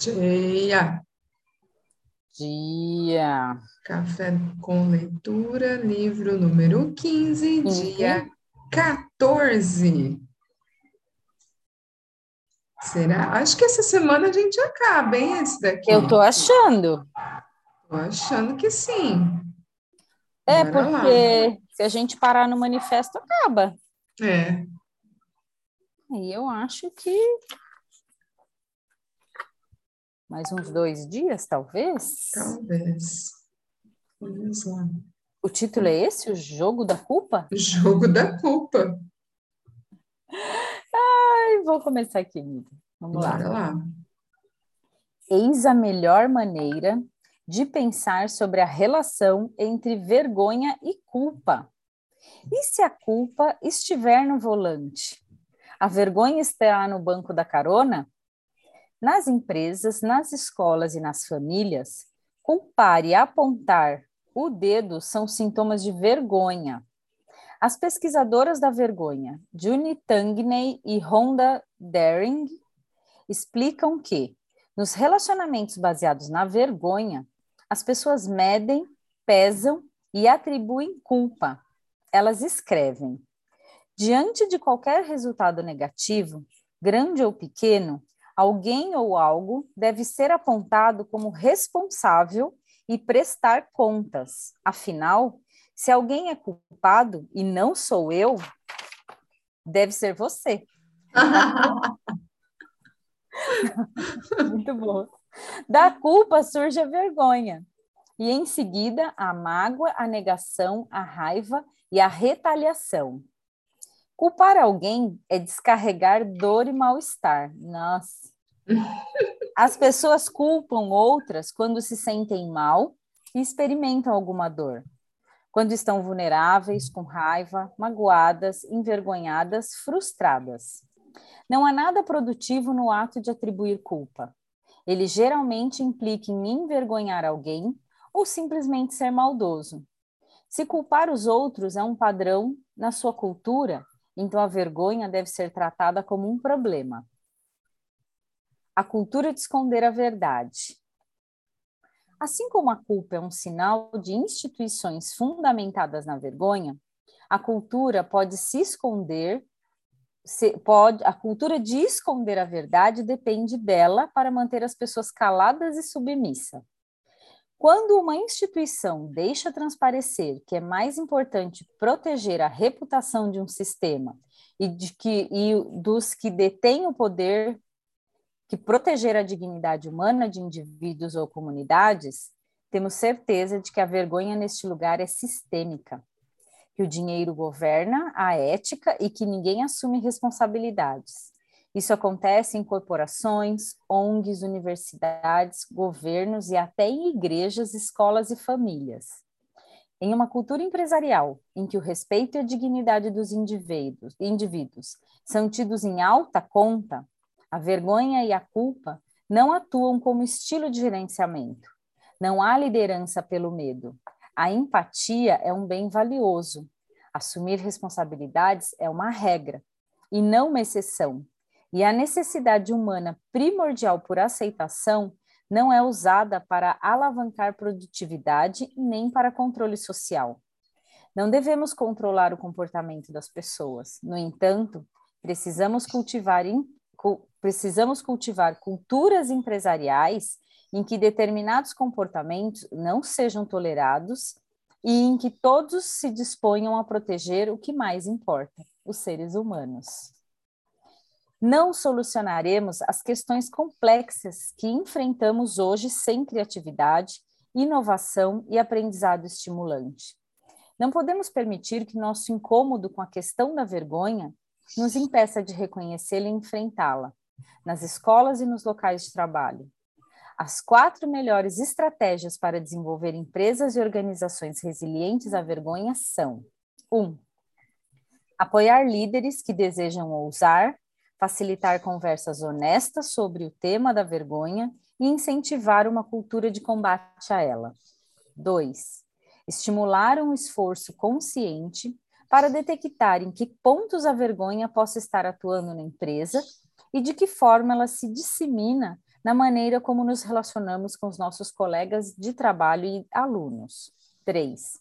Dia. Dia. Café com leitura, livro número 15, dia 14. Será? Acho que essa semana a gente acaba, hein? Esse daqui. Eu tô achando. Tô achando que sim. É, Bora lá. porque se a gente parar no manifesto, acaba. É. E eu acho que mais uns dois dias, talvez. Talvez. Vamos lá. O título é esse, o jogo da culpa? Jogo da culpa. Ai, vou começar aqui, amiga. Vamos lá. Lá. Eis a melhor maneira de pensar sobre a relação entre vergonha e culpa. E se a culpa estiver no volante? A vergonha estará no banco da carona? Nas empresas, nas escolas e nas famílias, culpar e apontar o dedo são sintomas de vergonha. As pesquisadoras da vergonha, Juni Tangney e Rhonda Daring, explicam que, nos relacionamentos baseados na vergonha, as pessoas medem, pesam e atribuem culpa. Elas escrevem: diante de qualquer resultado negativo, grande ou pequeno, alguém ou algo deve ser apontado como responsável e prestar contas. Afinal, se alguém é culpado e não sou eu, deve ser você. Muito bom. Da culpa surge a vergonha. E em seguida, a mágoa, a negação, a raiva e a retaliação. Culpar alguém é descarregar dor e mal-estar. Nossa. As pessoas culpam outras quando se sentem mal e experimentam alguma dor. Quando estão vulneráveis, com raiva, magoadas, envergonhadas, frustradas. Não há nada produtivo no ato de atribuir culpa. Ele geralmente implica em envergonhar alguém ou simplesmente ser maldoso. Se culpar os outros é um padrão na sua cultura, então a vergonha deve ser tratada como um problema. A cultura de esconder a verdade. Assim como a culpa é um sinal de instituições fundamentadas na vergonha, a cultura pode se esconder, se, pode, a cultura de esconder a verdade depende dela para manter as pessoas caladas e submissas. Quando uma instituição deixa transparecer que é mais importante proteger a reputação de um sistema e, de que, e dos que detêm o poder que proteger a dignidade humana de indivíduos ou comunidades, temos certeza de que a vergonha neste lugar é sistêmica, que o dinheiro governa a ética e que ninguém assume responsabilidades. Isso acontece em corporações, ONGs, universidades, governos e até em igrejas, escolas e famílias. Em uma cultura empresarial em que o respeito e a dignidade dos indivíduos, indivíduos são tidos em alta conta, a vergonha e a culpa não atuam como estilo de gerenciamento. Não há liderança pelo medo. A empatia é um bem valioso. Assumir responsabilidades é uma regra e não uma exceção. E a necessidade humana primordial por aceitação não é usada para alavancar produtividade nem para controle social. Não devemos controlar o comportamento das pessoas. No entanto, precisamos cultivar precisamos cultivar culturas empresariais em que determinados comportamentos não sejam tolerados e em que todos se disponham a proteger o que mais importa, os seres humanos. Não solucionaremos as questões complexas que enfrentamos hoje sem criatividade, inovação e aprendizado estimulante. Não podemos permitir que nosso incômodo com a questão da vergonha nos impeça de reconhecê-la e enfrentá-la, nas escolas e nos locais de trabalho. As quatro melhores estratégias para desenvolver empresas e organizações resilientes à vergonha são: 1. Um, apoiar líderes que desejam ousar, facilitar conversas honestas sobre o tema da vergonha e incentivar uma cultura de combate a ela. 2. Estimular um esforço consciente para detectar em que pontos a vergonha possa estar atuando na empresa e de que forma ela se dissemina na maneira como nos relacionamos com os nossos colegas de trabalho e alunos. 3.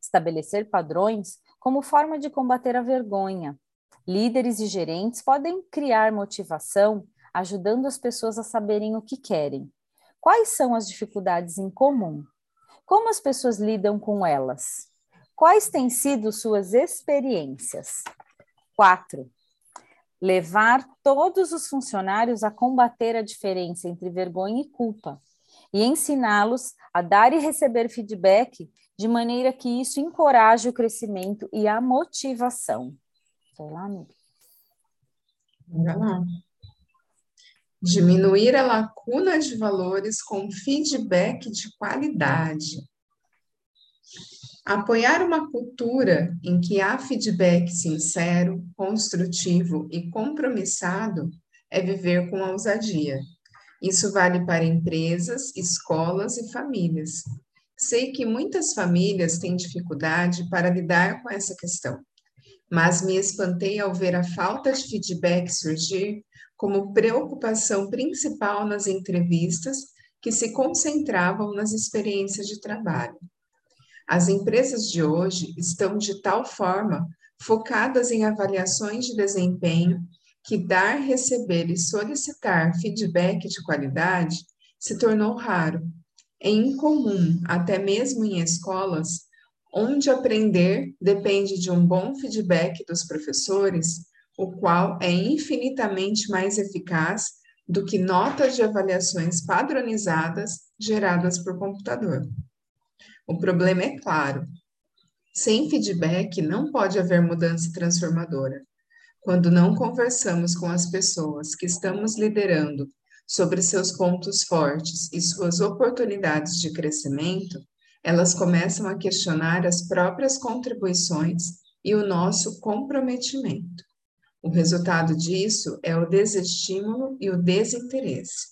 Estabelecer padrões como forma de combater a vergonha. Líderes e gerentes podem criar motivação ajudando as pessoas a saberem o que querem. Quais são as dificuldades em comum? Como as pessoas lidam com elas? Quais têm sido suas experiências? 4. Levar todos os funcionários a combater a diferença entre vergonha e culpa e ensiná-los a dar e receber feedback de maneira que isso encoraje o crescimento e a motivação. Sei lá, amiga. Lá. Diminuir a lacuna de valores com feedback de qualidade. Apoiar uma cultura em que há feedback sincero, construtivo e compromissado é viver com ousadia. Isso vale para empresas, escolas e famílias. Sei que muitas famílias têm dificuldade para lidar com essa questão, mas me espantei ao ver a falta de feedback surgir como preocupação principal nas entrevistas que se concentravam nas experiências de trabalho. As empresas de hoje estão de tal forma focadas em avaliações de desempenho que dar, receber e solicitar feedback de qualidade se tornou raro. É incomum, até mesmo em escolas, onde aprender depende de um bom feedback dos professores, o qual é infinitamente mais eficaz do que notas de avaliações padronizadas geradas por computador. O problema é claro. Sem feedback não pode haver mudança transformadora. Quando não conversamos com as pessoas que estamos liderando sobre seus pontos fortes e suas oportunidades de crescimento, elas começam a questionar as próprias contribuições e o nosso comprometimento. O resultado disso é o desestímulo e o desinteresse.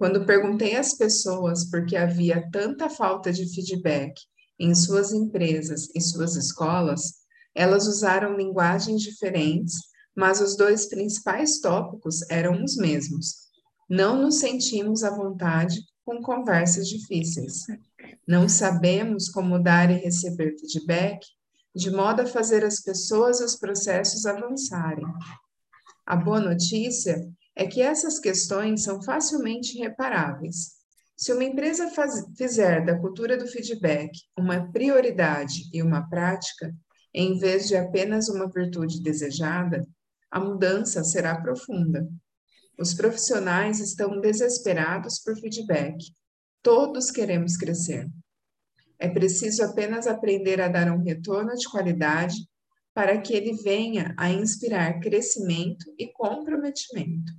Quando perguntei às pessoas por que havia tanta falta de feedback em suas empresas e suas escolas, elas usaram linguagens diferentes, mas os dois principais tópicos eram os mesmos. Não nos sentimos à vontade com conversas difíceis. Não sabemos como dar e receber feedback de modo a fazer as pessoas e os processos avançarem. A boa notícia é que essas questões são facilmente reparáveis. Se uma empresa faz, fizer da cultura do feedback uma prioridade e uma prática, em vez de apenas uma virtude desejada, a mudança será profunda. Os profissionais estão desesperados por feedback. Todos queremos crescer. É preciso apenas aprender a dar um retorno de qualidade para que ele venha a inspirar crescimento e comprometimento.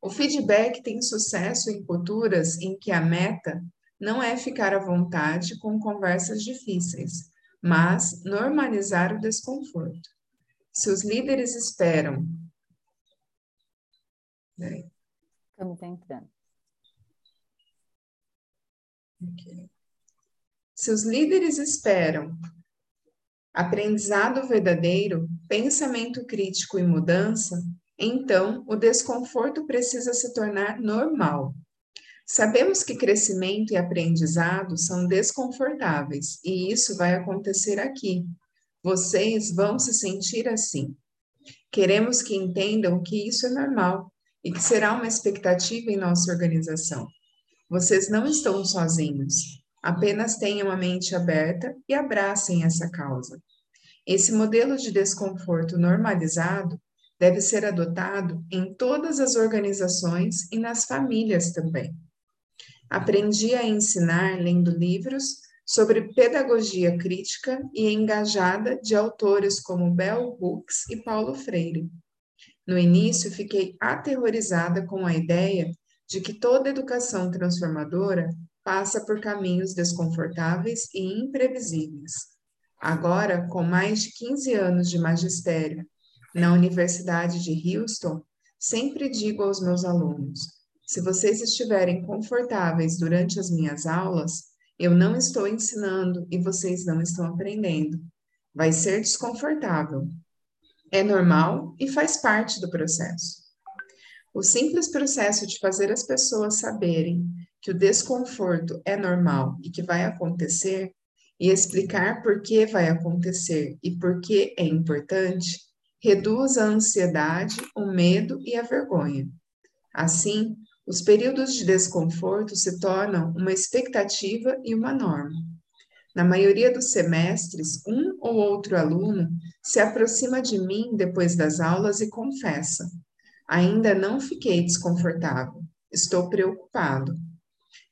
O feedback tem sucesso em culturas em que a meta não é ficar à vontade com conversas difíceis, mas normalizar o desconforto. Se os líderes esperam. Estamos entrando. Okay. Se os líderes esperam aprendizado verdadeiro, pensamento crítico e mudança, então o desconforto precisa se tornar normal. Sabemos que crescimento e aprendizado são desconfortáveis e isso vai acontecer aqui. Vocês vão se sentir assim. Queremos que entendam que isso é normal e que será uma expectativa em nossa organização. Vocês não estão sozinhos. Apenas tenham a mente aberta e abracem essa causa. Esse modelo de desconforto normalizado deve ser adotado em todas as organizações e nas famílias também. Aprendi a ensinar lendo livros sobre pedagogia crítica e engajada de autores como Bell Hooks e Paulo Freire. No início, fiquei aterrorizada com a ideia de que toda educação transformadora passa por caminhos desconfortáveis e imprevisíveis. Agora, com mais de 15 anos de magistério na Universidade de Houston, sempre digo aos meus alunos: se vocês estiverem confortáveis durante as minhas aulas, eu não estou ensinando e vocês não estão aprendendo. Vai ser desconfortável. É normal e faz parte do processo. O simples processo de fazer as pessoas saberem que o desconforto é normal e que vai acontecer, e explicar por que vai acontecer e por que é importante, reduz a ansiedade, o medo e a vergonha. Assim, os períodos de desconforto se tornam uma expectativa e uma norma. Na maioria dos semestres, um ou outro aluno se aproxima de mim depois das aulas e confessa: Ainda não fiquei desconfortável, estou preocupado.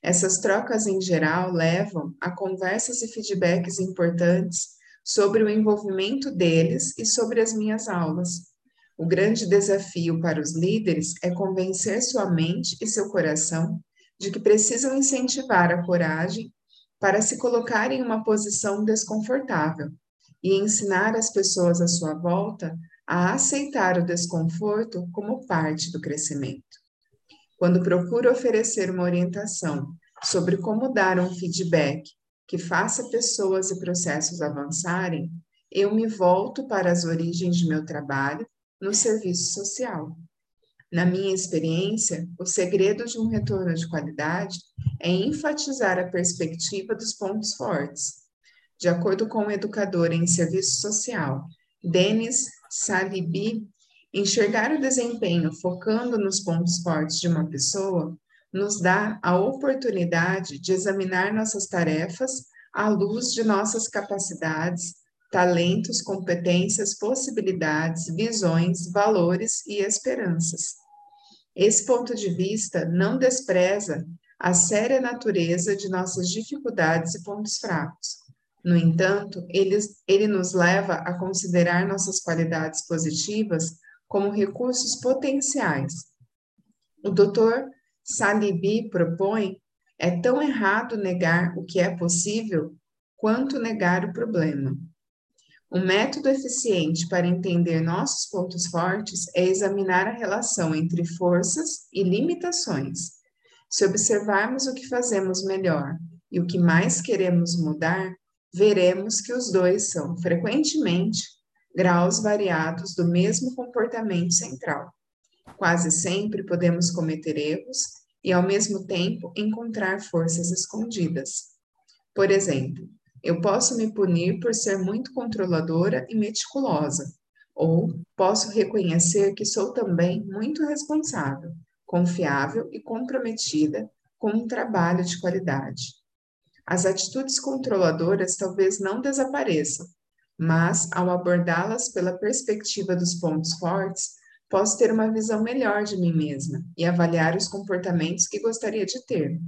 Essas trocas, em geral, levam a conversas e feedbacks importantes sobre o envolvimento deles e sobre as minhas aulas. O grande desafio para os líderes é convencer sua mente e seu coração de que precisam incentivar a coragem para se colocar em uma posição desconfortável e ensinar as pessoas à sua volta a aceitar o desconforto como parte do crescimento. Quando procuro oferecer uma orientação sobre como dar um feedback que faça pessoas e processos avançarem, eu me volto para as origens de meu trabalho no serviço social. Na minha experiência, o segredo de um retorno de qualidade é enfatizar a perspectiva dos pontos fortes. De acordo com o educador em serviço social, Denis Salibi, enxergar o desempenho focando nos pontos fortes de uma pessoa nos dá a oportunidade de examinar nossas tarefas à luz de nossas capacidades, talentos, competências, possibilidades, visões, valores e esperanças. Esse ponto de vista não despreza a séria natureza de nossas dificuldades e pontos fracos, no entanto, ele, ele nos leva a considerar nossas qualidades positivas como recursos potenciais. O Dr. Salibi propõe é tão errado negar o que é possível quanto negar o problema. Um método eficiente para entender nossos pontos fortes é examinar a relação entre forças e limitações. Se observarmos o que fazemos melhor e o que mais queremos mudar, veremos que os dois são, frequentemente, graus variados do mesmo comportamento central. Quase sempre podemos cometer erros e, ao mesmo tempo, encontrar forças escondidas. Por exemplo, eu posso me punir por ser muito controladora e meticulosa, ou posso reconhecer que sou também muito responsável, confiável e comprometida com um trabalho de qualidade. As atitudes controladoras talvez não desapareçam, mas ao abordá-las pela perspectiva dos pontos fortes, posso ter uma visão melhor de mim mesma e avaliar os comportamentos que gostaria de ter.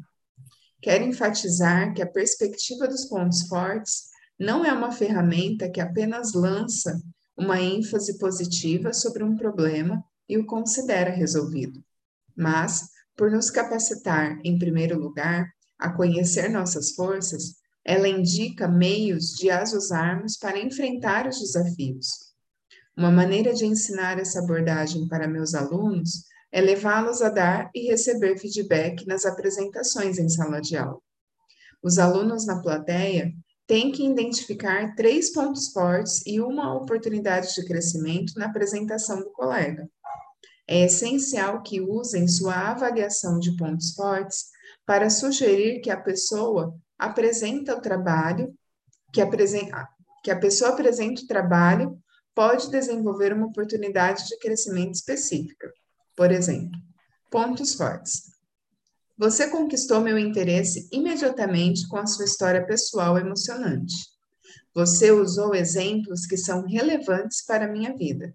Quero enfatizar que a perspectiva dos pontos fortes não é uma ferramenta que apenas lança uma ênfase positiva sobre um problema e o considera resolvido, mas, por nos capacitar, em primeiro lugar, a conhecer nossas forças, ela indica meios de as usarmos para enfrentar os desafios. Uma maneira de ensinar essa abordagem para meus alunos é levá-los a dar e receber feedback nas apresentações em sala de aula. Os alunos na plateia têm que identificar três pontos fortes e uma oportunidade de crescimento na apresentação do colega. É essencial que usem sua avaliação de pontos fortes para sugerir que a pessoa apresenta o trabalho, que, apresenta, que a pessoa apresenta o trabalho pode desenvolver uma oportunidade de crescimento específica. Por exemplo, pontos fortes. Você conquistou meu interesse imediatamente com a sua história pessoal emocionante. Você usou exemplos que são relevantes para a minha vida.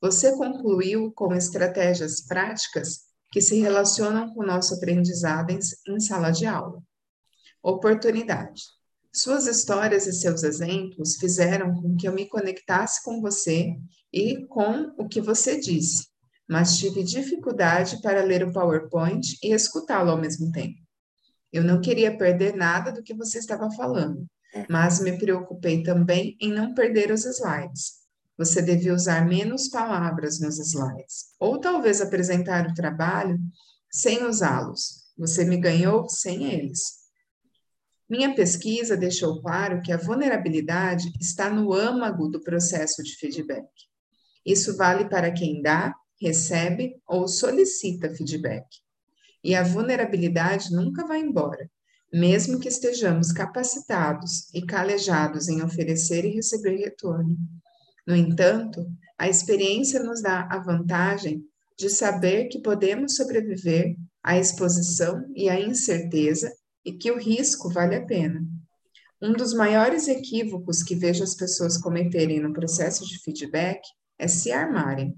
Você concluiu com estratégias práticas que se relacionam com o nosso aprendizado em, em sala de aula. Oportunidade. Suas histórias e seus exemplos fizeram com que eu me conectasse com você e com o que você disse, mas tive dificuldade para ler o PowerPoint e escutá-lo ao mesmo tempo. Eu não queria perder nada do que você estava falando, mas me preocupei também em não perder os slides. Você devia usar menos palavras nos slides, ou talvez apresentar o trabalho sem usá-los. Você me ganhou sem eles. Minha pesquisa deixou claro que a vulnerabilidade está no âmago do processo de feedback. Isso vale para quem dá recebe ou solicita feedback. E a vulnerabilidade nunca vai embora, mesmo que estejamos capacitados e calejados em oferecer e receber retorno. No entanto, a experiência nos dá a vantagem de saber que podemos sobreviver à exposição e à incerteza e que o risco vale a pena. Um dos maiores equívocos que vejo as pessoas cometerem no processo de feedback é se armarem.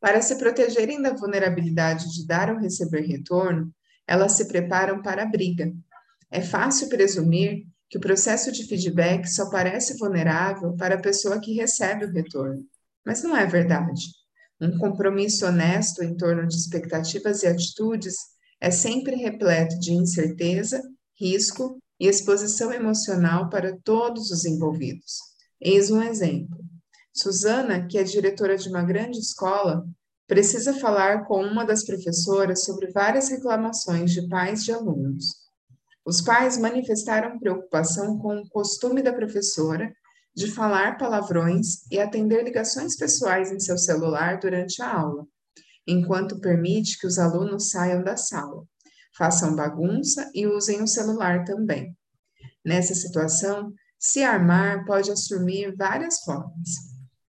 Para se protegerem da vulnerabilidade de dar ou receber retorno, elas se preparam para a briga. É fácil presumir que o processo de feedback só parece vulnerável para a pessoa que recebe o retorno, mas não é verdade. Um compromisso honesto em torno de expectativas e atitudes é sempre repleto de incerteza, risco e exposição emocional para todos os envolvidos. Eis um exemplo. Suzana, que é diretora de uma grande escola, precisa falar com uma das professoras sobre várias reclamações de pais de alunos. Os pais manifestaram preocupação com o costume da professora de falar palavrões e atender ligações pessoais em seu celular durante a aula, enquanto permite que os alunos saiam da sala, façam bagunça e usem o celular também. Nessa situação, se armar pode assumir várias formas.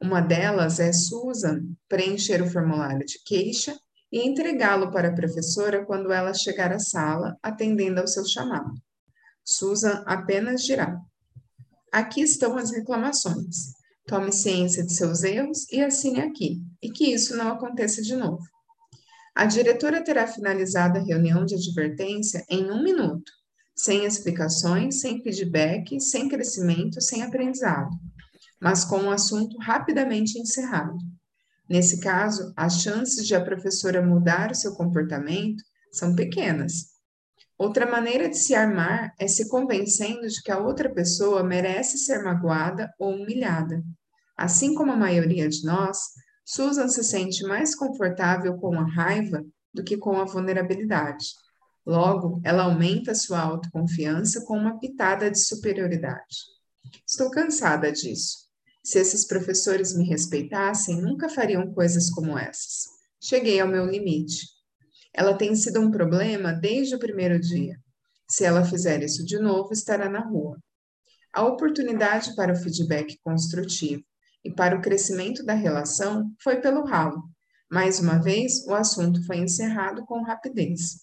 Uma delas é Susan preencher o formulário de queixa e entregá-lo para a professora quando ela chegar à sala, atendendo ao seu chamado. Susan apenas dirá: Aqui estão as reclamações. Tome ciência de seus erros e assine aqui, e que isso não aconteça de novo. A diretora terá finalizado a reunião de advertência em um minuto, sem explicações, sem feedback, sem crescimento, sem aprendizado mas com o assunto rapidamente encerrado. Nesse caso, as chances de a professora mudar o seu comportamento são pequenas. Outra maneira de se armar é se convencendo de que a outra pessoa merece ser magoada ou humilhada. Assim como a maioria de nós, Susan se sente mais confortável com a raiva do que com a vulnerabilidade. Logo, ela aumenta sua autoconfiança com uma pitada de superioridade. Estou cansada disso. Se esses professores me respeitassem, nunca fariam coisas como essas. Cheguei ao meu limite. Ela tem sido um problema desde o primeiro dia. Se ela fizer isso de novo, estará na rua. A oportunidade para o feedback construtivo e para o crescimento da relação foi pelo ralo. Mais uma vez, o assunto foi encerrado com rapidez,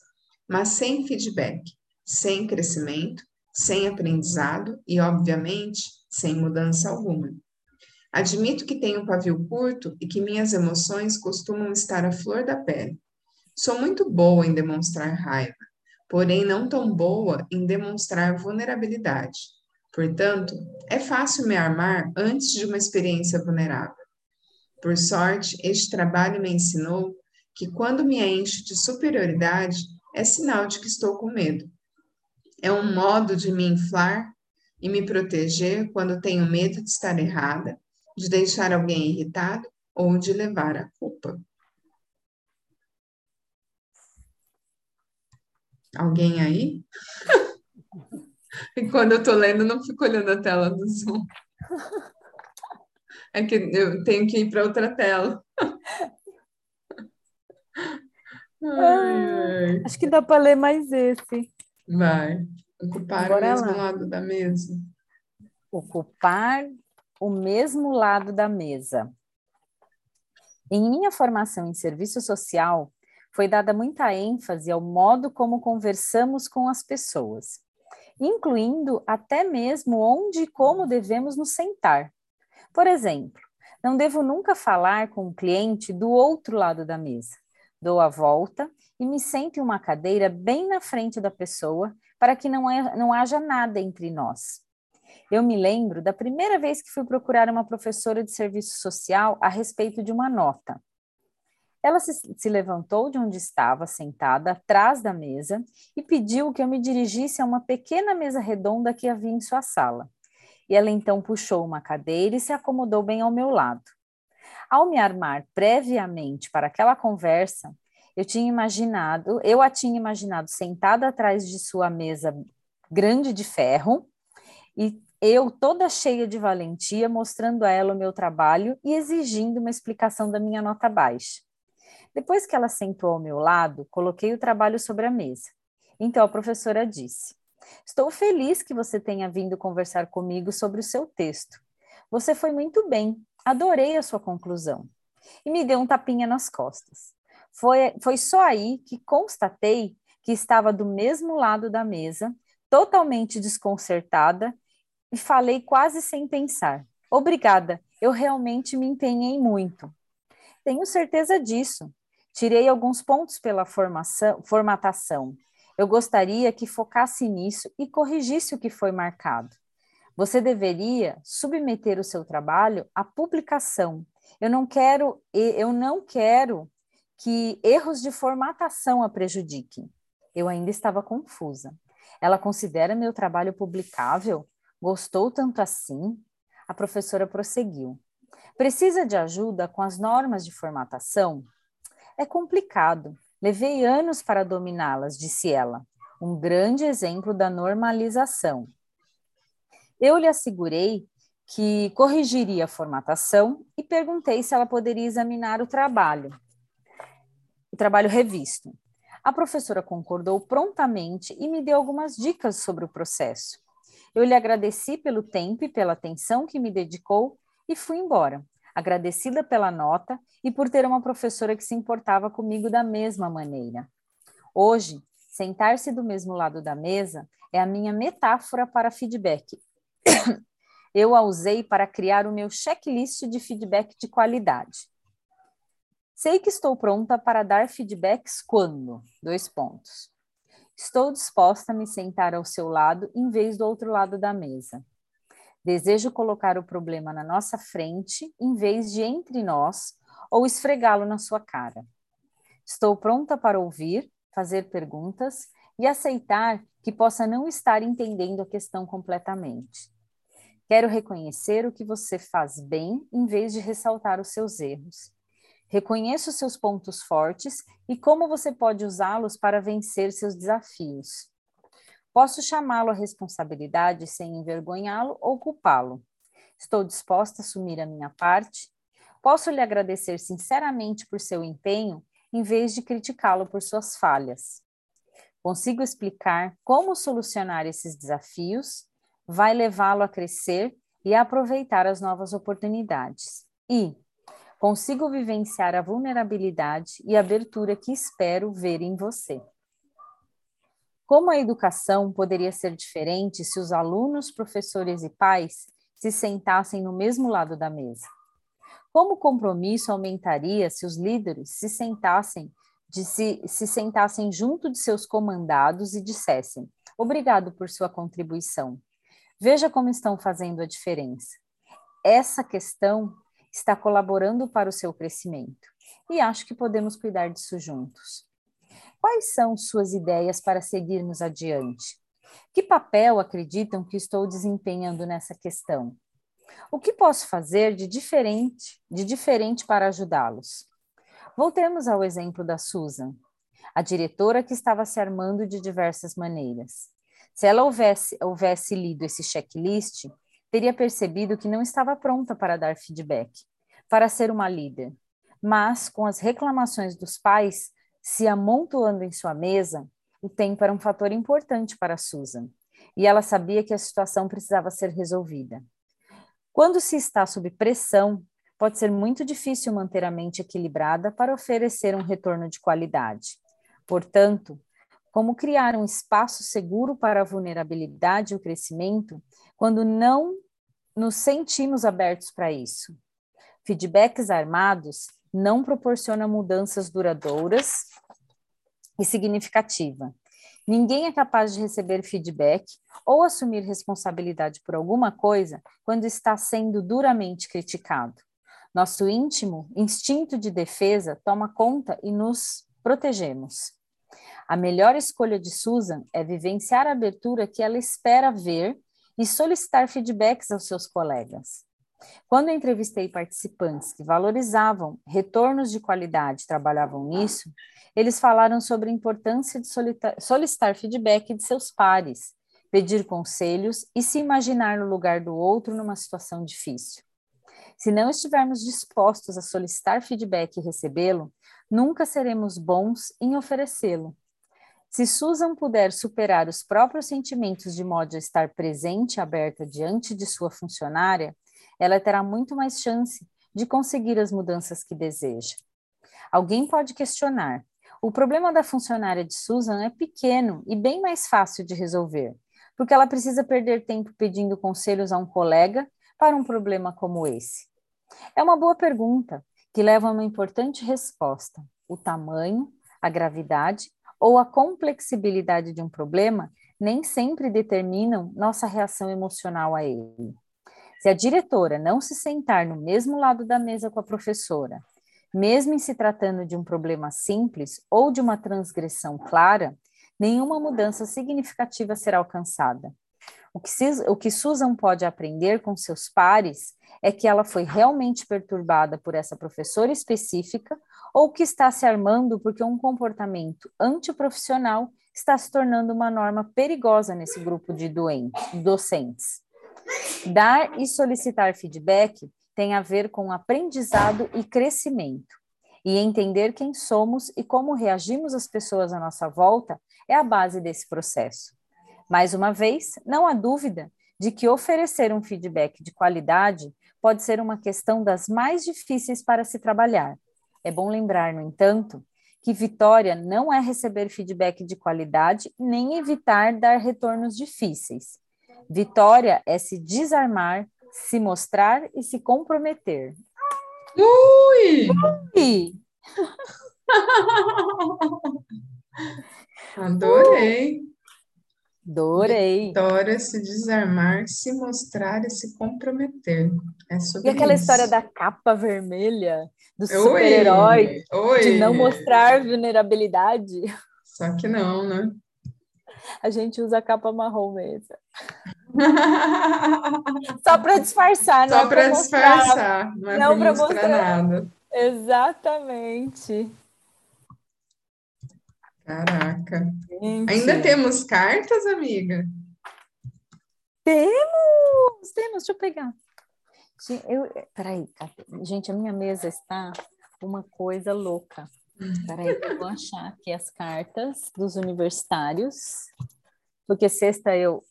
mas sem feedback, sem crescimento, sem aprendizado e, obviamente, sem mudança alguma. Admito que tenho um pavio curto e que minhas emoções costumam estar à flor da pele. Sou muito boa em demonstrar raiva, porém não tão boa em demonstrar vulnerabilidade. Portanto, é fácil me armar antes de uma experiência vulnerável. Por sorte, este trabalho me ensinou que quando me encho de superioridade, é sinal de que estou com medo. É um modo de me inflar e me proteger quando tenho medo de estar errada de deixar alguém irritado ou de levar a culpa. Alguém aí? E quando eu tô lendo, não fico olhando a tela do Zoom. É que eu tenho que ir para outra tela. Ai, ai. Acho que dá para ler mais esse. Vai. Ocupar Bora o mesmo lá. lado da mesa. Ocupar o mesmo lado da mesa. Em minha formação em serviço social, foi dada muita ênfase ao modo como conversamos com as pessoas, incluindo até mesmo onde e como devemos nos sentar. Por exemplo, não devo nunca falar com um cliente do outro lado da mesa. Dou a volta e me sento em uma cadeira bem na frente da pessoa para que não, não haja nada entre nós. Eu me lembro da primeira vez que fui procurar uma professora de serviço social a respeito de uma nota. Ela se, se, levantou de onde estava, sentada, atrás da mesa, e pediu que eu me dirigisse a uma pequena mesa redonda que havia em sua sala. E ela então puxou uma cadeira e se acomodou bem ao meu lado. Ao me armar previamente para aquela conversa, eu tinha imaginado, eu a tinha imaginado sentada atrás de sua mesa grande de ferro, e Eu, toda cheia de valentia, mostrando a ela o meu trabalho e exigindo uma explicação da minha nota baixa. Depois que ela sentou ao meu lado, coloquei o trabalho sobre a mesa. Então a professora disse: Estou feliz que você tenha vindo conversar comigo sobre o seu texto. Você foi muito bem, adorei a sua conclusão. E me deu um tapinha nas costas. Foi, foi só aí que constatei que estava do mesmo lado da mesa, totalmente desconcertada, e falei quase sem pensar: Obrigada, eu realmente me empenhei muito. Tenho certeza disso. Tirei alguns pontos pela formação, formatação. Eu gostaria que focasse nisso e corrigisse o que foi marcado. Você deveria submeter o seu trabalho à publicação. Eu não quero, eu não quero que erros de formatação a prejudiquem. Eu ainda estava confusa. Ela considera meu trabalho publicável? Gostou tanto assim? A professora prosseguiu. Precisa de ajuda com as normas de formatação? É complicado. Levei anos para dominá-las, disse ela. Um grande exemplo da normalização. Eu lhe assegurei que corrigiria a formatação e perguntei se ela poderia examinar o trabalho, o trabalho revisto. A professora concordou prontamente e me deu algumas dicas sobre o processo. Eu lhe agradeci pelo tempo e pela atenção que me dedicou e fui embora, agradecida pela nota e por ter uma professora que se importava comigo da mesma maneira. Hoje, sentar-se do mesmo lado da mesa é a minha metáfora para feedback. Eu a usei para criar o meu checklist de feedback de qualidade. Sei que estou pronta para dar feedbacks quando? Dois pontos. Estou disposta a me sentar ao seu lado em vez do outro lado da mesa. Desejo colocar o problema na nossa frente em vez de entre nós ou esfregá-lo na sua cara. Estou pronta para ouvir, fazer perguntas e aceitar que possa não estar entendendo a questão completamente. Quero reconhecer o que você faz bem em vez de ressaltar os seus erros. Reconheça os seus pontos fortes e como você pode usá-los para vencer seus desafios. Posso chamá-lo à responsabilidade sem envergonhá-lo ou culpá-lo. Estou disposta a assumir a minha parte. Posso lhe agradecer sinceramente por seu empenho, em vez de criticá-lo por suas falhas. Consigo explicar como solucionar esses desafios, vai levá-lo a crescer e a aproveitar as novas oportunidades. E consigo vivenciar a vulnerabilidade e abertura que espero ver em você. Como a educação poderia ser diferente se os alunos, professores e pais se sentassem no mesmo lado da mesa? Como o compromisso aumentaria se os líderes se sentassem de se, se sentassem junto de seus comandados e dissessem: "Obrigado por sua contribuição. Veja como estão fazendo a diferença." Essa questão está colaborando para o seu crescimento. E acho que podemos cuidar disso juntos. Quais são suas ideias para seguirmos adiante? Que papel acreditam que estou desempenhando nessa questão? O que posso fazer de diferente, de diferente para ajudá-los? Voltemos ao exemplo da Susan, a diretora que estava se armando de diversas maneiras. Se ela houvesse, houvesse lido esse checklist, teria percebido que não estava pronta para dar feedback, para ser uma líder. Mas, com as reclamações dos pais, se amontoando em sua mesa, o tempo era um fator importante para Susan, e ela sabia que a situação precisava ser resolvida. Quando se está sob pressão, pode ser muito difícil manter a mente equilibrada para oferecer um retorno de qualidade. Portanto, como criar um espaço seguro para a vulnerabilidade e o crescimento quando não nos sentimos abertos para isso? Feedbacks armados não proporciona mudanças duradouras e significativa. Ninguém é capaz de receber feedback ou assumir responsabilidade por alguma coisa quando está sendo duramente criticado. Nosso íntimo instinto de defesa toma conta e nos protegemos. A melhor escolha de Susan é vivenciar a abertura que ela espera ver e solicitar feedbacks aos seus colegas. Quando entrevistei participantes que valorizavam retornos de qualidade e trabalhavam nisso, eles falaram sobre a importância de solicitar feedback de seus pares, pedir conselhos e se imaginar no lugar do outro numa situação difícil. Se não estivermos dispostos a solicitar feedback e recebê-lo, nunca seremos bons em oferecê-lo. Se Susan puder superar os próprios sentimentos de modo a estar presente e aberta diante de sua funcionária, ela terá muito mais chance de conseguir as mudanças que deseja. Alguém pode questionar: o problema da funcionária de Susan é pequeno e bem mais fácil de resolver, porque ela precisa perder tempo pedindo conselhos a um colega para um problema como esse? É uma boa pergunta que leva a uma importante resposta. O tamanho, a gravidade ou a complexibilidade de um problema nem sempre determinam nossa reação emocional a ele. Se a diretora não se sentar no mesmo lado da mesa com a professora, mesmo em se tratando de um problema simples ou de uma transgressão clara, nenhuma mudança significativa será alcançada. O que, o que Susan pode aprender com seus pares é que ela foi realmente perturbada por essa professora específica ou que está se armando porque um comportamento antiprofissional está se tornando uma norma perigosa nesse grupo de doentes, docentes. Dar e solicitar feedback tem a ver com aprendizado e crescimento. E entender quem somos e como reagimos às pessoas à nossa volta é a base desse processo. Mais uma vez, não há dúvida de que oferecer um feedback de qualidade pode ser uma questão das mais difíceis para se trabalhar. É bom lembrar, no entanto, que vitória não é receber feedback de qualidade nem evitar dar retornos difíceis. Vitória é se desarmar, se mostrar e se comprometer. Ui! Ui! Adorei. Adorei. Vitória, se desarmar, se mostrar e se comprometer. É sobre e aquela isso. história da capa vermelha, do super-herói, de não mostrar vulnerabilidade. Só que não, né? A gente usa a capa marrom mesmo. Só para disfarçar, Só para disfarçar, não é não para mostrar, mostrar nada. Exatamente. Caraca. Gente. Ainda temos cartas, amiga? Temos, temos. Deixa eu pegar. Eu, peraí, gente, a minha mesa está uma coisa louca. Peraí, eu vou achar aqui as cartas dos universitários, porque sexta eu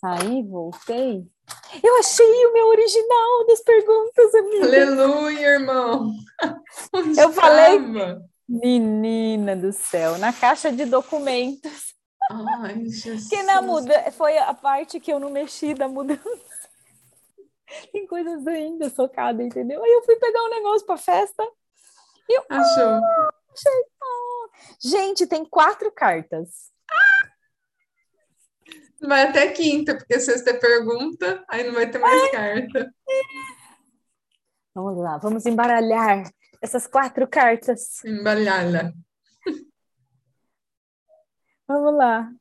saí, voltei. Eu achei o meu original das perguntas, amiga. Aleluia, irmão. Onde eu falei, Menina do céu, na caixa de documentos. Ai, Jesus. Que na muda foi a parte que eu não mexi da mudança. Tem coisas ainda socadas, entendeu? Aí eu fui pegar um negócio para festa. Eu, Achou? Ah, achei, ah. Gente, tem quatro cartas. Vai até quinta, porque sexta é pergunta, aí não vai ter mais Ai. carta. Vamos lá, vamos embaralhar essas quatro cartas. Embalhá-la. Vamos lá.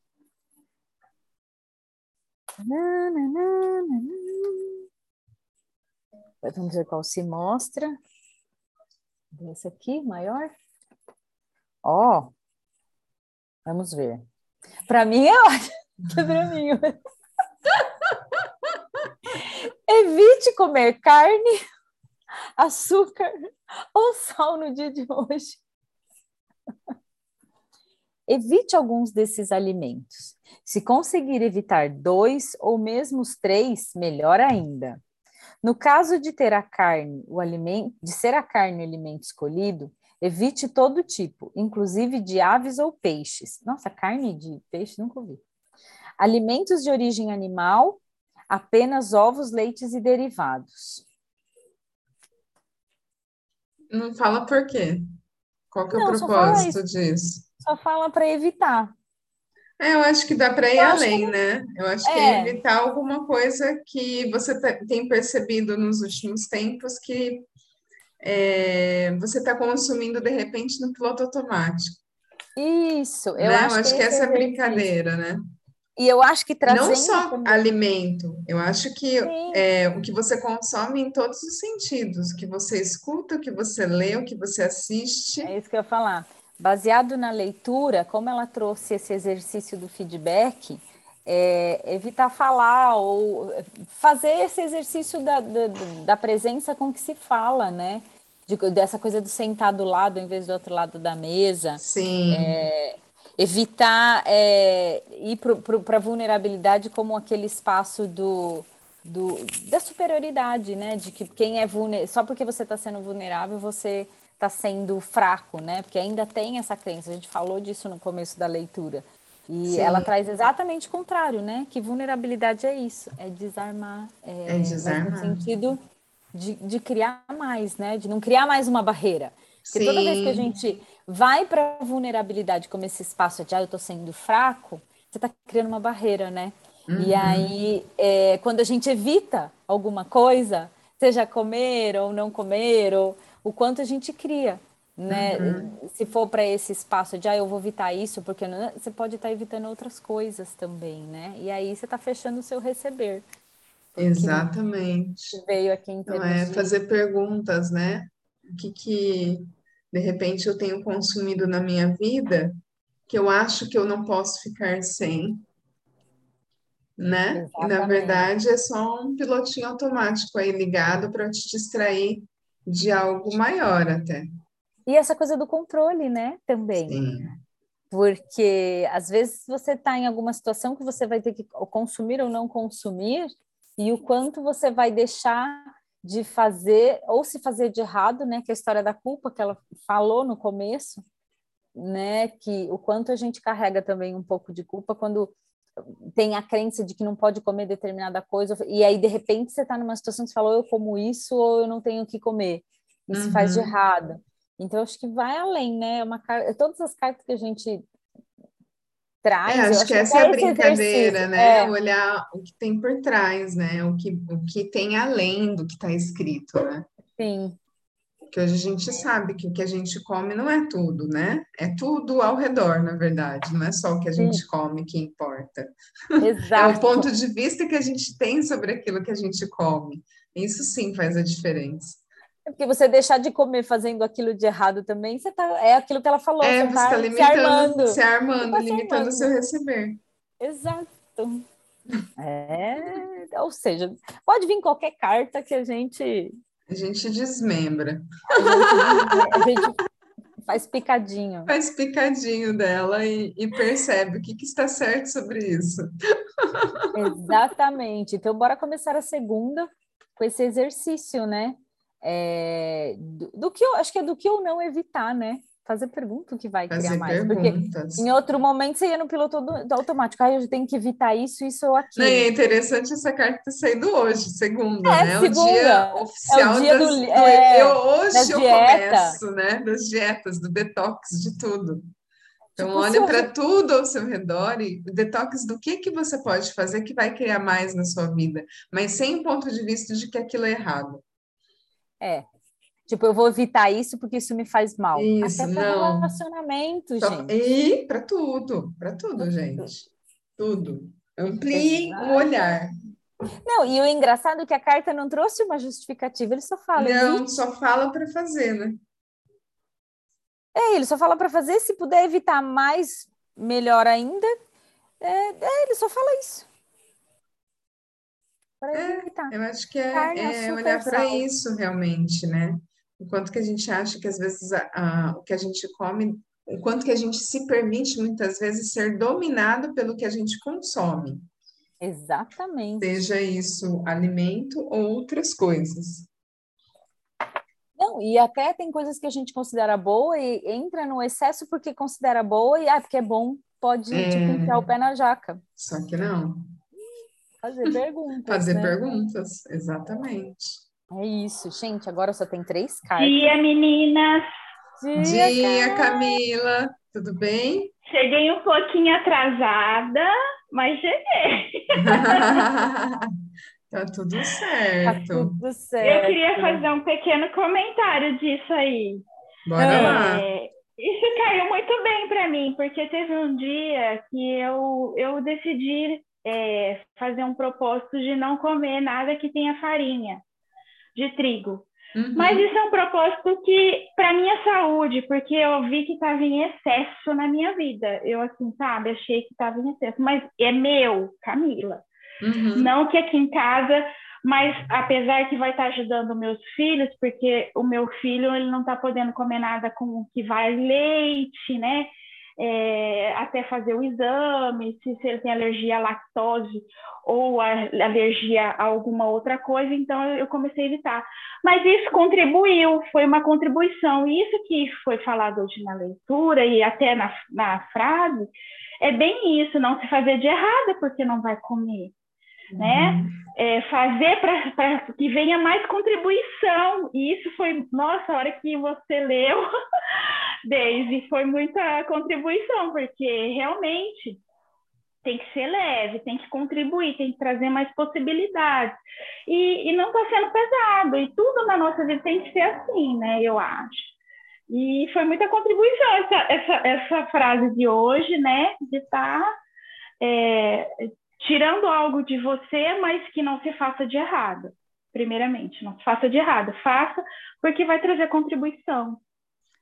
Vamos ver qual se mostra. Esse aqui, maior. Ó, oh, vamos ver. Para mim é ótimo. Para mim. Evite comer carne açúcar ou sal no dia de hoje. Evite alguns desses alimentos. Se conseguir evitar dois ou mesmo os três, melhor ainda. No caso de ter a carne, o alimento, de ser a carne o alimento escolhido, evite todo tipo, inclusive de aves ou peixes. Nossa, carne de peixe nunca ouvi. Alimentos de origem animal, apenas ovos, leites e derivados. Não fala por quê. Qual que é não, o propósito disso? Só fala para evitar. É, eu acho que dá para ir eu além, que... né? Eu acho é. que é evitar alguma coisa que você tem percebido nos últimos tempos que é, você está consumindo de repente no piloto automático. Isso, eu né? acho, eu acho que, que essa é a brincadeira, né? E eu acho que trazendo... Não só também... alimento, eu acho que é, o que você consome em todos os sentidos, o que você escuta, o que você lê, o que você assiste. É isso que eu ia falar. Baseado na leitura, como ela trouxe esse exercício do feedback, é, evitar falar ou fazer esse exercício da, da, da, presença com que se fala, né? De, dessa coisa do sentar do lado em vez do outro lado da mesa. Sim. É, evitar é, ir para a vulnerabilidade como aquele espaço do, do, da superioridade, né? De que quem é vulnerável, só porque você está sendo vulnerável, você está sendo fraco, né? Porque ainda tem essa crença. A gente falou disso no começo da leitura e Sim. ela traz exatamente o contrário, né? Que vulnerabilidade é isso, é desarmar, é, é desarmar. no sentido de, de criar mais, né? De não criar mais uma barreira. Porque Sim. toda vez que a gente vai para a vulnerabilidade como esse espaço de ah, eu estou sendo fraco, você está criando uma barreira, né? Uhum. E aí, é, quando a gente evita alguma coisa, seja comer ou não comer, ou o quanto a gente cria né? Uhum. Se for para esse espaço de ah, eu vou evitar isso, porque não, você pode estar tá evitando outras coisas também, né? E aí você está fechando o seu receber. Exatamente. Veio aqui em Não é fazer perguntas, né? O que que de repente eu tenho consumido na minha vida que eu acho que eu não posso ficar sem, né? E na verdade é só um pilotinho automático aí ligado para te distrair de algo maior até. E essa coisa do controle, né, também. Sim. Porque às vezes você está em alguma situação que você vai ter que consumir ou não consumir, e o quanto você vai deixar de fazer, ou se fazer de errado, né, que é a história da culpa que ela falou no começo, né, que o quanto a gente carrega também um pouco de culpa quando tem a crença de que não pode comer determinada coisa, e aí de repente você está numa situação que você falou, eu como isso ou eu não tenho o que comer. Isso uhum. faz de errado. Então, acho que vai além, né? É uma, todas as cartas que a gente traz. É, acho, que essa é a brincadeira, né? É. Olhar o que tem por trás, né? O que, o que tem além do que está escrito, né? Sim. Porque hoje a gente sabe que o que a gente come não é tudo, né? É tudo ao redor, na verdade. Não é só o que a gente Sim. come que importa. Exato. é o ponto de vista que a gente tem sobre aquilo que a gente come. Isso sim faz a diferença. Porque você deixar de comer fazendo aquilo de errado também, você tá, é aquilo que ela falou, é, você, está tá limitando, se armando. Se armando, tá limitando o seu receber. Exato. É, ou seja, pode vir qualquer carta que a gente. A gente desmembra. A gente, a gente faz picadinho. Faz picadinho dela e, e percebe o que, que, está certo sobre isso. Exatamente. Então, bora começar a segunda com esse exercício, né? é, do, do, que eu acho que é do que eu não evitar, né? Fazer pergunta que vai Fazer criar mais. Perguntas. Porque em outro momento você ia no piloto do, do automático, aí ah, eu tenho que evitar isso, isso ou aquilo. É interessante essa carta ter saído hoje, segunda, é, né? Segunda. O dia oficial é o dia das, do, é, eu, hoje eu dieta. começo, né? Das dietas, do detox, de tudo. Então, tipo, olha para tudo ao seu redor e detox do que, que você pode fazer que vai criar mais na sua vida, mas sem o ponto de vista de que aquilo é errado. É. Tipo, eu vou evitar isso porque isso me faz mal. Isso, Até para relacionamento, Só, gente. E para tudo, para tudo, gente. Tudo. Amplie o olhar. Não, e o engraçado é que a carta não trouxe uma justificativa, ele só fala. Não, existe. só fala para fazer, né? É, ele só fala para fazer, se puder evitar mais, melhor ainda. É, é ele só fala isso é, evitar. Eu acho que é, é olhar para isso realmente, né? O quanto que a gente acha que às vezes a, a, o que a gente come, o quanto que a gente se permite muitas vezes ser dominado pelo que a gente consome. Exatamente. Seja isso alimento ou outras coisas. Não, e até tem coisas que a gente considera boa e entra no excesso porque considera boa e ah, porque é bom, pode é... tipo, enfiar o pé na jaca. Só que não. Fazer perguntas. Fazer né? perguntas, exatamente. É isso, gente. Agora só tem três cartas. Dia, meninas! Dia, Dia Camila! Tudo bem? Cheguei um pouquinho atrasada, mas cheguei. tá tudo certo. Tá tudo certo. Eu queria fazer um pequeno comentário disso aí. Bora é, lá. Isso caiu muito bem para mim, porque teve um dia que eu, eu decidi é, fazer um propósito de não comer nada que tenha farinha de trigo. Uhum. Mas isso é um propósito que, para minha saúde, porque eu vi que estava em excesso na minha vida. Eu, assim, sabe, achei que estava em excesso. Mas é meu, Camila. Uhum. Não que aqui em casa, mas apesar que vai estar tá ajudando meus filhos, porque o meu filho ele não está podendo comer nada com que vai leite, né? É, até fazer o exame, se, se, ele tem alergia à lactose ou a, alergia a alguma outra coisa, então eu comecei a evitar. Mas isso contribuiu, foi uma contribuição. E isso que foi falado hoje na leitura e até na, na frase, é bem isso, não se fazer de errada porque não vai comer. Né? Uhum. É, fazer para que venha mais contribuição. E isso foi, nossa, a hora que você leu, Daisy, foi muita contribuição, porque realmente tem que ser leve, tem que contribuir, tem que trazer mais possibilidades. E, e não está sendo pesado, e tudo na nossa vida tem que ser assim, né? Eu acho. E foi muita contribuição essa, essa, essa frase de hoje, né? De estar tá, é, tirando algo de você, mas que não se faça de errado, primeiramente. Não se faça de errado, faça porque vai trazer contribuição.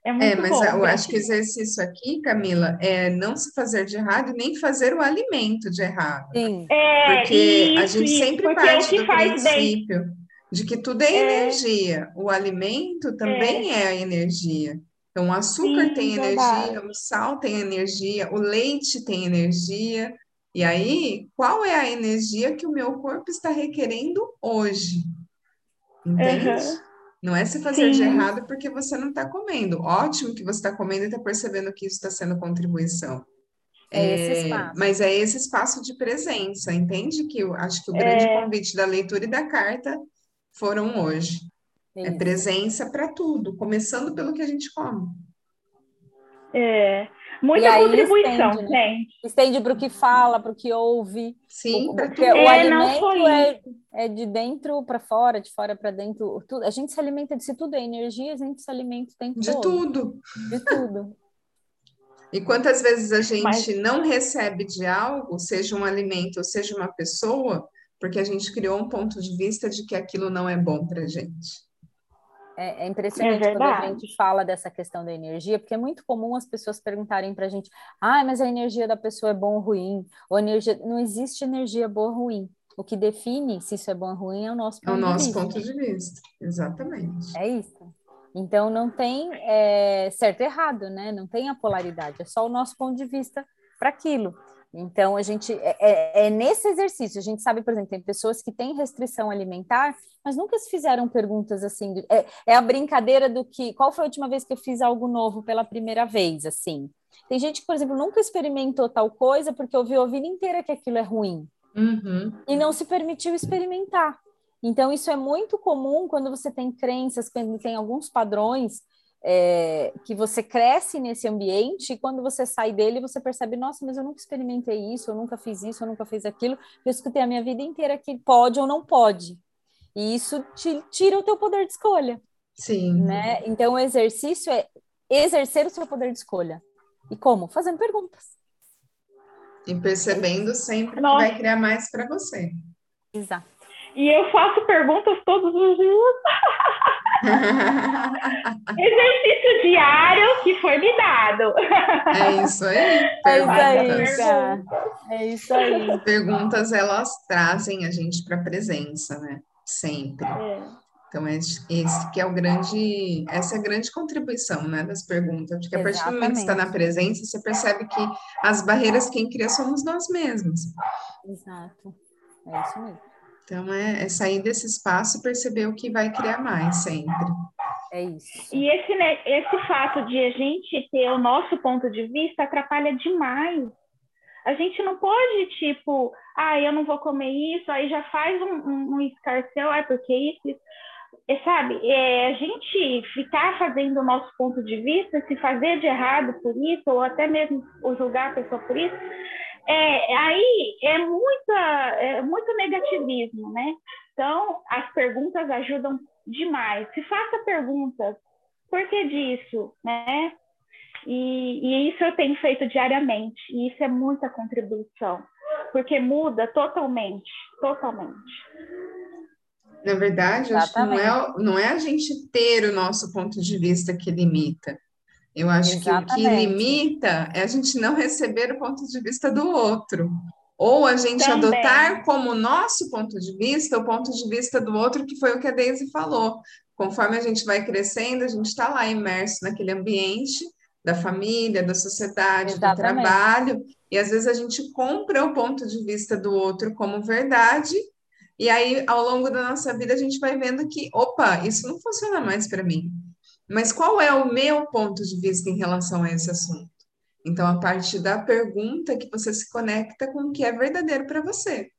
É, muito é mas bom, eu acho que o exercício aqui, Camila, é não se fazer de errado e nem fazer o alimento de errado. Sim. É, porque isso, a gente sempre parte do princípio bem. de que tudo é, é, energia. O alimento também é, é energia. Então, o açúcar Sim, tem energia, o sal tem energia, o leite tem energia. E aí, qual é a energia que o meu corpo está requerendo hoje? Entende? Uhum. Não é se fazer Sim. de errado porque você não está comendo. Ótimo que você está comendo e está percebendo que isso está sendo contribuição. É, é. Mas é esse espaço de presença, entende? Que eu acho que o grande é... convite da leitura e da carta foram hoje. É, é presença para tudo, começando pelo que a gente come. É, Muita contribuição, estende, né? Estende para o que fala, para o que ouve. Sim, porque o é, alimento é, é, de dentro para fora, de fora para dentro. Tudo. A gente se alimenta de tudo, é energia, a gente se alimenta o tempo de todo. tudo. De tudo. E quantas vezes a gente Mas... não recebe de algo, seja um alimento ou seja uma pessoa, porque a gente criou um ponto de vista de que aquilo não é bom para a gente. É, é impressionante é quando a gente fala dessa questão da energia, porque é muito comum as pessoas perguntarem para a gente: ah, mas a energia da pessoa é bom ou ruim? Ou energia... Não existe energia boa ou ruim. O que define se isso é bom ou ruim é o nosso ponto de vista. É o nosso ponto de vista, exatamente. É isso. Então não tem é, certo e errado, né? Não tem a polaridade, é só o nosso ponto de vista para aquilo. Então, a gente é, é, é, nesse exercício, a gente sabe, por exemplo, tem pessoas que têm restrição alimentar, mas nunca se fizeram perguntas assim. É, é, a brincadeira do que qual foi a última vez que eu fiz algo novo pela primeira vez, assim. Tem gente que, por exemplo, nunca experimentou tal coisa porque ouviu a vida inteira que aquilo é ruim uhum. e não se permitiu experimentar. Então, isso é muito comum quando você tem crenças, quando tem alguns padrões é, que você cresce nesse ambiente e quando você sai dele, você percebe, nossa, mas eu nunca experimentei isso, eu nunca fiz isso, eu nunca fiz aquilo, eu escutei a minha vida inteira que pode ou não pode. E isso te tira o teu poder de escolha. Sim. Né? Então, o exercício é exercer o seu poder de escolha. E como? Fazendo perguntas. E percebendo sempre Nossa. que vai criar mais para você. Exato. E eu faço perguntas todos os dias. Exercício diário que foi me dado. É isso aí. É isso aí. É isso aí. Perguntas, elas trazem a gente para a presença, né? Sempre. É. Então, esse que é o grande, essa é a grande contribuição, né, das perguntas, porque a partir do momento que está na presença, você percebe que as barreiras quem cria somos nós mesmos. Exato, é isso mesmo. Então, é, é, sair desse espaço e perceber o que vai criar mais sempre. É isso. E esse, né, esse fato de a gente ter o nosso ponto de vista atrapalha demais. A gente não pode, tipo, ah, eu não vou comer isso, aí já faz um, um, um escarcel, ah, porque isso, isso. É, sabe, é, a gente ficar fazendo o nosso ponto de vista, se fazer de errado por isso, ou até mesmo julgar a pessoa por isso, é, aí é, muita, é muito negativismo, né? Então, as perguntas ajudam demais. Se faça perguntas, por que disso, né? E, e isso eu tenho feito diariamente, e isso é muita contribuição, porque muda totalmente, totalmente. Na verdade, acho que não é, não é a gente ter o nosso ponto de vista que limita. Eu acho Exatamente. que o que limita é a gente não receber o ponto de vista do outro. Ou a gente Também. adotar como nosso ponto de vista o ponto de vista do outro, que foi o que a Daisy falou. Conforme a gente vai crescendo, a gente está lá imerso naquele ambiente da família, da sociedade, Exatamente. do trabalho, e às vezes a gente compra o ponto de vista do outro como verdade e aí, ao longo da nossa vida, a gente vai vendo que, opa, isso não funciona mais para mim. Mas qual é o meu ponto de vista em relação a esse assunto? Então, a partir da pergunta que você se conecta com o que é verdadeiro para você.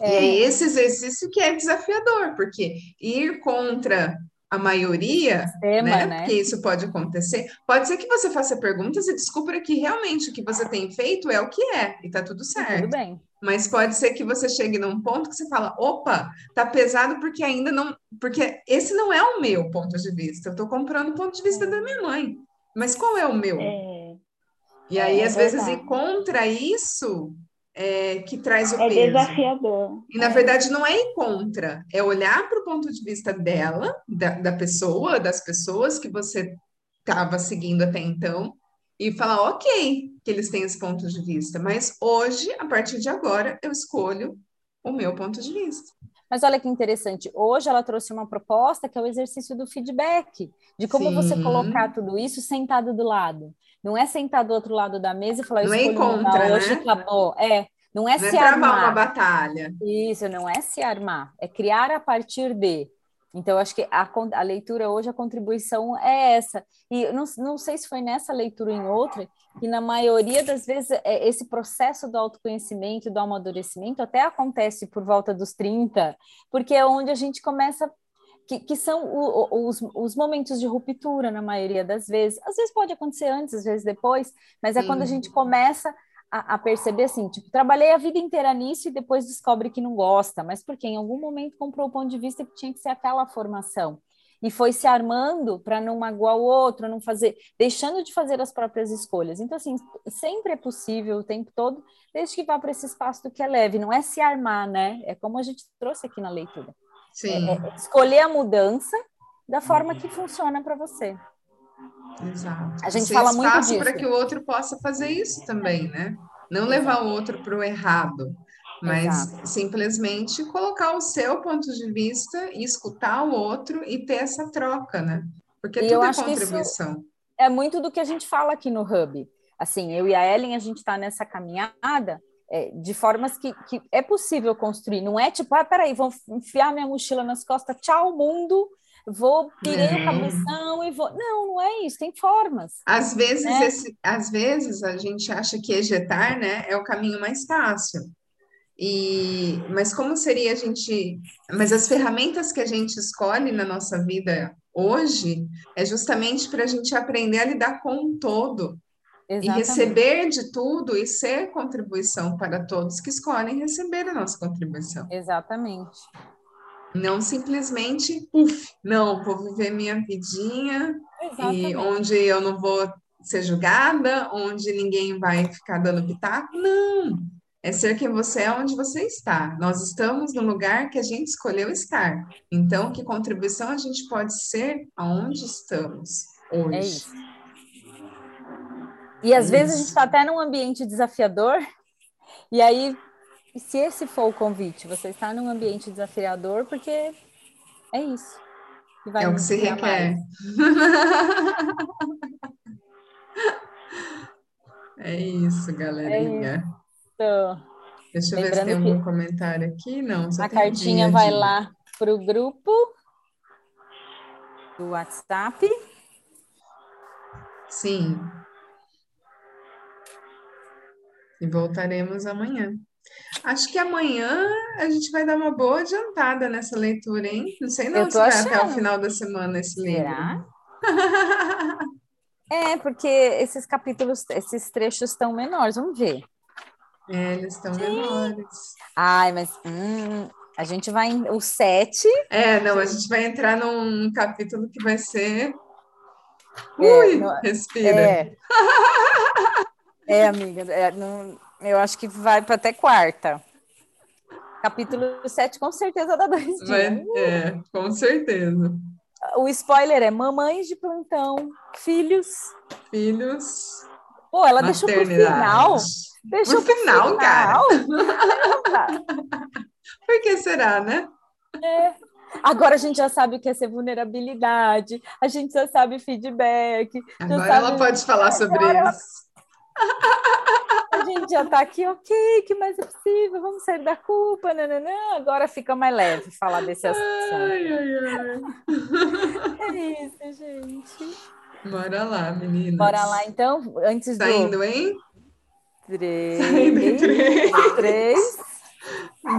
É. E é esse exercício que é desafiador, porque ir contra a maioria, Tema, né? né? Porque isso pode acontecer. Pode ser que você faça perguntas e descubra que realmente o que você tem feito é o que é, e tá tudo certo. Tudo bem. Mas pode ser que você chegue num ponto que você fala, opa, tá pesado porque ainda não. Porque esse não é o meu ponto de vista. Eu tô comprando o ponto de vista da minha mãe. Mas qual é o meu? É. E aí, é, às é vezes, ir contra isso é, que traz o é peso. É desafiador. E, na é. verdade, não é ir contra. É olhar para o ponto de vista dela, da, da pessoa, das pessoas que você estava seguindo até então, e falar, ok, que eles têm esse ponto de vista, mas hoje, a partir de agora, eu escolho o meu ponto de vista. Mas olha que interessante, hoje ela trouxe uma proposta que é o exercício do feedback, de como Sim. você colocar tudo isso sentado do lado. Não é sentar do outro lado da mesa e falar, não é contra, né? hoje acabou. É, não é não se é armar. uma batalha. Isso, não é se armar, é criar a partir de. Então, acho que a, a leitura hoje, a contribuição é essa. E não, não sei se foi nessa leitura ou em outra, que na maioria das vezes é, esse processo do autoconhecimento, do amadurecimento, até acontece por volta dos 30, porque é onde a gente começa que, que, são o, os, os, momentos de ruptura, na maioria das vezes. Às vezes pode acontecer antes, às vezes depois, mas é Sim. quando a gente começa a, a, perceber assim, tipo, trabalhei a vida inteira nisso e depois descobre que não gosta, mas porque em algum momento comprou o ponto de vista que tinha que ser aquela formação. E foi se armando para não magoar o outro, não fazer, deixando de fazer as próprias escolhas. Então, assim, sempre é possível o tempo todo, desde que vá para esse espaço do que é leve, não é se armar, né? É como a gente trouxe aqui na leitura. Sim. É, é escolher a mudança da forma que funciona para você. Exato. A gente Ser fala muito disso. para que o outro possa fazer isso também, né? Não levar o outro para o errado, mas Exato. simplesmente colocar o seu ponto de vista e escutar o outro e ter essa troca, né? Porque e tudo é contribuição. é muito do que a gente fala aqui no Hub. Assim, eu e a Ellen, a gente está nessa caminhada é, de formas que, que é possível construir. Não é tipo, ah, peraí, vou enfiar minha mochila nas costas, tchau, mundo, vou pirei o cabeção e vou. Não, não é isso, tem formas. Às vezes, né? esse, às vezes a gente acha que ejetar né, é o caminho mais fácil. E, mas como seria a gente. Mas as ferramentas que a gente escolhe na nossa vida hoje é justamente para a gente aprender a lidar com um todo. Exatamente. E receber de tudo e ser contribuição para todos que escolhem receber a nossa contribuição. Exatamente. Não simplesmente, uf, não, vou viver minha vidinha e onde eu não vou ser julgada, onde ninguém vai ficar dando pitaco. Não, é ser quem você é onde você está. Nós estamos no lugar que a gente escolheu estar. Então, que contribuição a gente pode ser aonde estamos hoje? É isso. E às é vezes isso. a gente está até num ambiente desafiador, e aí e se esse for o convite, você está num ambiente desafiador, porque é isso. é o que se requer. é isso, galerinha. É isso. Deixa eu Lembrando ver se tem algum comentário aqui. Não, a cartinha vai de... lá para o grupo do WhatsApp. Sim. E voltaremos amanhã. Acho que amanhã a gente vai dar uma boa adiantada nessa leitura, hein? Não sei não se vai até o final da semana esse livro. Será? é, porque esses capítulos, esses trechos estão menores, vamos ver. É, eles estão menores. Ai, mas hum, a gente vai em o sete. É, não, a gente vai entrar num capítulo que vai ser. É, Ui, no... respira. É, é amiga, é, não eu acho que vai para até quarta. Capítulo 7, com certeza dá dois dias. é, com certeza. O spoiler é mamães de plantão, filhos. Filhos. Pô, ela deixou pro final. Deixou pro final, final, cara. Por que será, né? É. Agora a gente já sabe o que é ser vulnerabilidade, a gente já sabe feedback. Agora sabe... ela pode falar sobre Agora isso. A gente já está aqui, ok, que mais é possível? Vamos sair da culpa, nananã. agora fica mais leve falar desse assunto. Ai, ai, ai. É isso, gente. Bora lá, meninas. Bora lá, então, antes Saindo, do... hein? Três. Saindo em três. Três.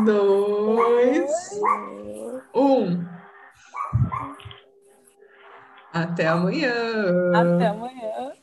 Dois. Um. Até amanhã. Até amanhã.